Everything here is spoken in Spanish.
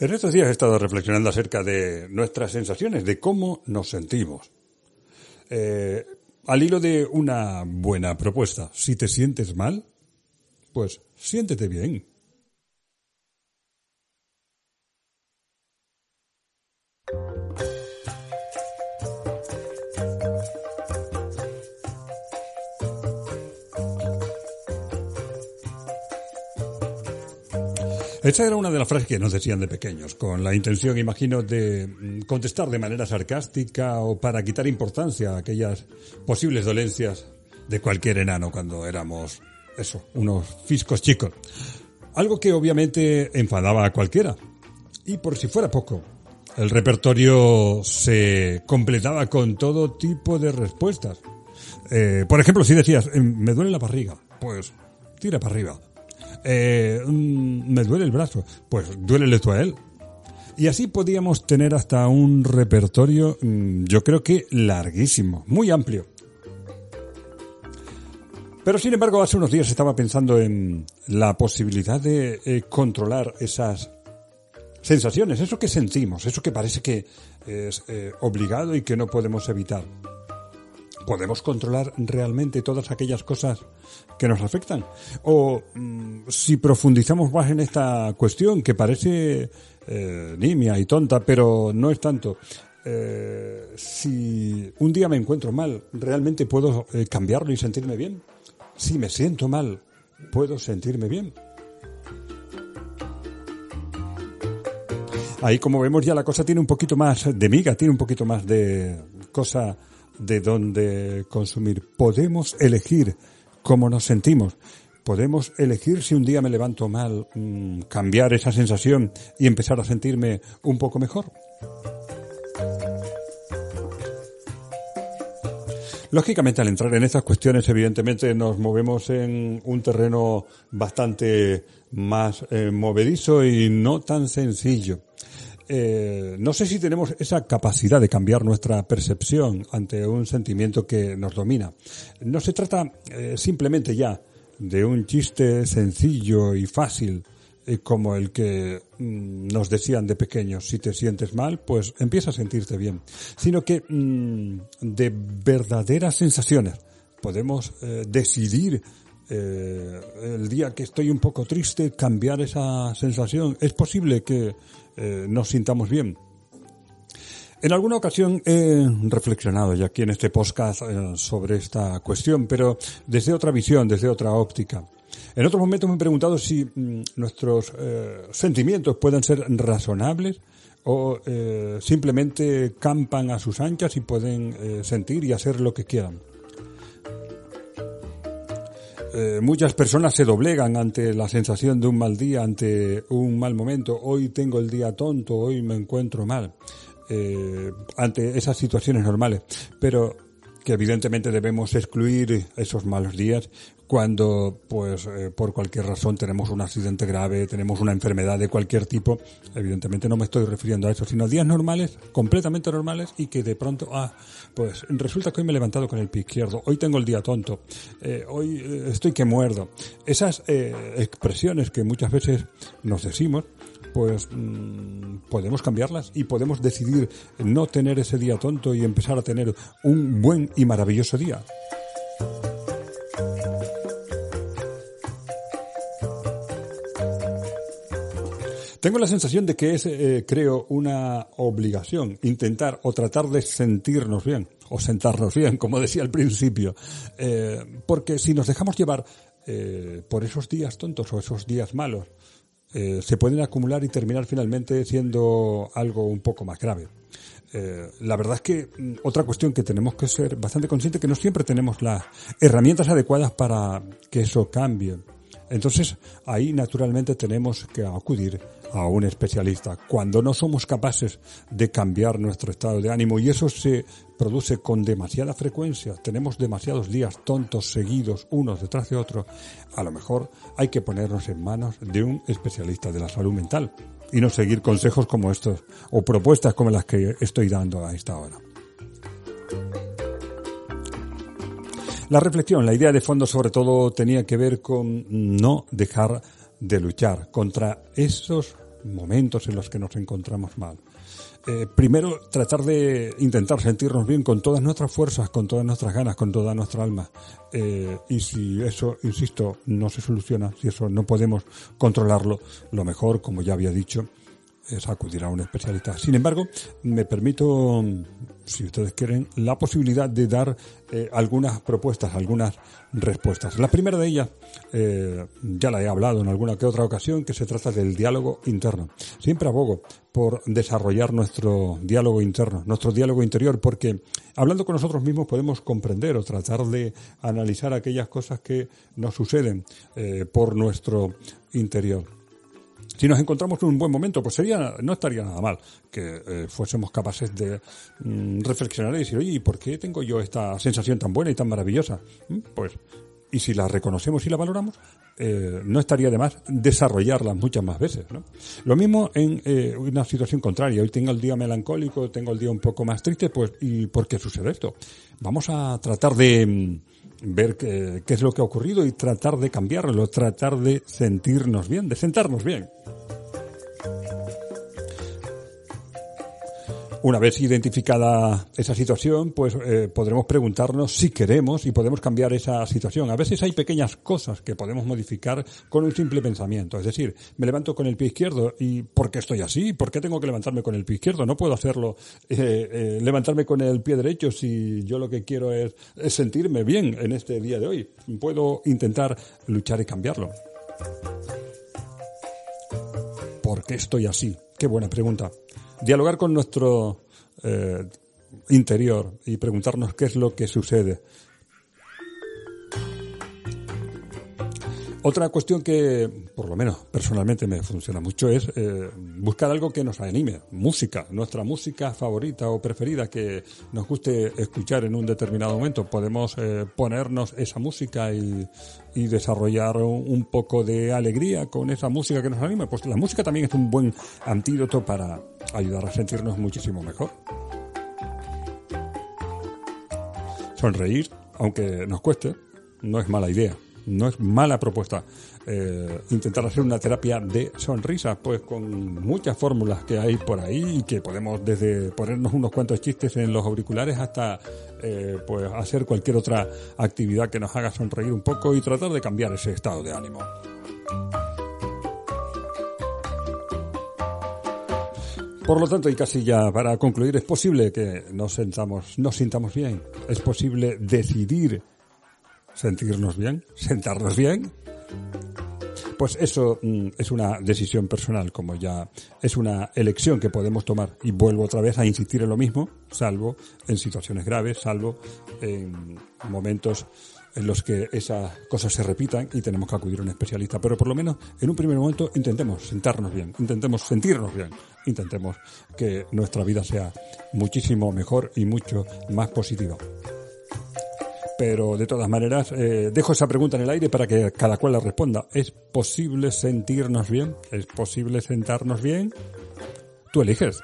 En estos días he estado reflexionando acerca de nuestras sensaciones, de cómo nos sentimos. Eh, al hilo de una buena propuesta, si te sientes mal, pues siéntete bien. Esa era una de las frases que nos decían de pequeños, con la intención, imagino, de mm, contestar de manera sarcástica o para quitar importancia a aquellas posibles dolencias de cualquier enano cuando éramos, eso, unos fiscos chicos. Algo que obviamente enfadaba a cualquiera. Y por si fuera poco, el repertorio se completaba con todo tipo de respuestas. Eh, por ejemplo, si decías, em, me duele la barriga, pues tira para arriba eh, me duele el brazo, pues duélele tú a él. Y así podíamos tener hasta un repertorio, mm, yo creo que larguísimo, muy amplio. Pero sin embargo, hace unos días estaba pensando en la posibilidad de eh, controlar esas sensaciones, eso que sentimos, eso que parece que es eh, obligado y que no podemos evitar. ¿Podemos controlar realmente todas aquellas cosas que nos afectan? O mm, si profundizamos más en esta cuestión, que parece eh, nimia y tonta, pero no es tanto, eh, si un día me encuentro mal, ¿realmente puedo eh, cambiarlo y sentirme bien? Si me siento mal, ¿puedo sentirme bien? Ahí como vemos ya la cosa tiene un poquito más de miga, tiene un poquito más de cosa de dónde consumir. Podemos elegir cómo nos sentimos. Podemos elegir si un día me levanto mal, mm, cambiar esa sensación y empezar a sentirme un poco mejor. Lógicamente, al entrar en estas cuestiones, evidentemente nos movemos en un terreno bastante más eh, movedizo y no tan sencillo. Eh, no sé si tenemos esa capacidad de cambiar nuestra percepción ante un sentimiento que nos domina. No se trata eh, simplemente ya de un chiste sencillo y fácil eh, como el que mm, nos decían de pequeños, si te sientes mal, pues empieza a sentirte bien, sino que mm, de verdaderas sensaciones podemos decidir eh, el día que estoy un poco triste, cambiar esa sensación. Es posible que eh, nos sintamos bien. En alguna ocasión he reflexionado ya aquí en este podcast eh, sobre esta cuestión, pero desde otra visión, desde otra óptica. En otros momentos me he preguntado si mm, nuestros sentimientos pueden ser razonables o simplemente campan a sus anchas y pueden sentir y hacer lo que quieran. Eh, muchas personas se doblegan ante la sensación de un mal día, ante un mal momento. Hoy tengo el día tonto, hoy me encuentro mal. Eh, ante esas situaciones normales. Pero que evidentemente debemos excluir esos malos días cuando, pues, eh, por cualquier razón tenemos un accidente grave, tenemos una enfermedad de cualquier tipo. Evidentemente no me estoy refiriendo a eso, sino días normales, completamente normales y que de pronto, ah, pues resulta que hoy me he levantado con el pie izquierdo, hoy tengo el día tonto, eh, hoy eh, estoy que muerdo. Esas expresiones que muchas veces nos decimos, pues mm, podemos cambiarlas y podemos decidir no tener ese día tonto y empezar a tener un buen y maravilloso día. Tengo la sensación de que es, eh, creo, una obligación intentar o tratar de sentirnos bien, o sentarnos bien, como decía al principio, eh, porque si nos dejamos llevar eh, por esos días tontos o esos días malos, se pueden acumular y terminar finalmente siendo algo un poco más grave. La verdad es que mm, otra cuestión que tenemos que ser bastante conscientes que no siempre tenemos las herramientas adecuadas para que eso cambie. Entonces ahí naturalmente tenemos que acudir a un especialista. Cuando no somos capaces de cambiar nuestro estado de ánimo y eso se produce con demasiada frecuencia, tenemos demasiados días tontos seguidos unos detrás de otros, a lo mejor hay que ponernos en manos de un especialista de la salud mental y no seguir consejos como estos o propuestas como las que estoy dando a esta hora. La reflexión, la idea de fondo sobre todo tenía que ver con no dejar de luchar contra esos momentos en los que nos encontramos mal. Eh, primero, tratar de intentar sentirnos bien con todas nuestras fuerzas, con todas nuestras ganas, con toda nuestra alma. Eh, y si eso, insisto, no se soluciona, si eso no podemos controlarlo, lo mejor, como ya había dicho, es acudir a un especialista. Sin embargo, me permito, si ustedes quieren, la posibilidad de dar eh, algunas propuestas, algunas respuestas. La primera de ellas, eh, ya la he hablado en alguna que otra ocasión, que se trata del diálogo interno. Siempre abogo por desarrollar nuestro diálogo interno, nuestro diálogo interior, porque hablando con nosotros mismos podemos comprender o tratar de analizar aquellas cosas que nos suceden eh, por nuestro interior si nos encontramos en un buen momento, pues sería, no estaría nada mal que eh, fuésemos capaces de mm, reflexionar y decir, oye, ¿y por qué tengo yo esta sensación tan buena y tan maravillosa? Mm, pues, y si la reconocemos y la valoramos, eh, no estaría de más desarrollarla muchas más veces. ¿no? Lo mismo en eh, una situación contraria. Hoy tengo el día melancólico, tengo el día un poco más triste, pues ¿y por qué sucede esto? Vamos a tratar de mm, ver qué, qué, es lo que ha ocurrido y tratar de cambiarlo, tratar de sentirnos bien, de sentarnos bien. Una vez identificada esa situación, pues eh, podremos preguntarnos si queremos y podemos cambiar esa situación. A veces hay pequeñas cosas que podemos modificar con un simple pensamiento. Es decir, me levanto con el pie izquierdo y ¿por qué estoy así? ¿Por qué tengo que levantarme con el pie izquierdo? No puedo hacerlo, eh, eh, levantarme con el pie derecho si yo lo que quiero es, es sentirme bien en este día de hoy. Puedo intentar luchar y cambiarlo. ¿Por qué estoy así? Qué buena pregunta dialogar con nuestro eh, interior y preguntarnos qué es lo que sucede. Otra cuestión que, por lo menos personalmente me funciona mucho, es eh, buscar algo que nos anime, música, nuestra música favorita o preferida que nos guste escuchar en un determinado momento. Podemos eh, ponernos esa música y, y desarrollar un poco de alegría con esa música que nos anime. Pues la música también es un buen antídoto para ayudar a sentirnos muchísimo mejor. Sonreír, aunque nos cueste, no es mala idea no es mala propuesta. Eh, intentar hacer una terapia de sonrisa, pues con muchas fórmulas que hay por ahí y que podemos desde ponernos unos cuantos chistes en los auriculares hasta eh, pues hacer cualquier otra actividad que nos haga sonreír un poco y tratar de cambiar ese estado de ánimo. Por lo tanto, y casi ya para concluir, es posible que nos sentamos, nos sintamos bien. Es posible decidir sentirnos bien, sentarnos bien, pues eso mm, es una decisión personal, como ya es una elección que podemos tomar. Y vuelvo otra vez a insistir en lo mismo, salvo en situaciones graves, salvo en momentos en los que esas cosas se repitan y tenemos que acudir a un especialista. Pero por lo menos en un primer momento intentemos sentarnos bien, intentemos sentirnos bien, intentemos que nuestra vida sea muchísimo mejor y mucho más positiva. Pero de todas maneras, eh, dejo esa pregunta en el aire para que cada cual la responda. ¿Es posible sentirnos bien? ¿Es posible sentarnos bien? Tú eliges.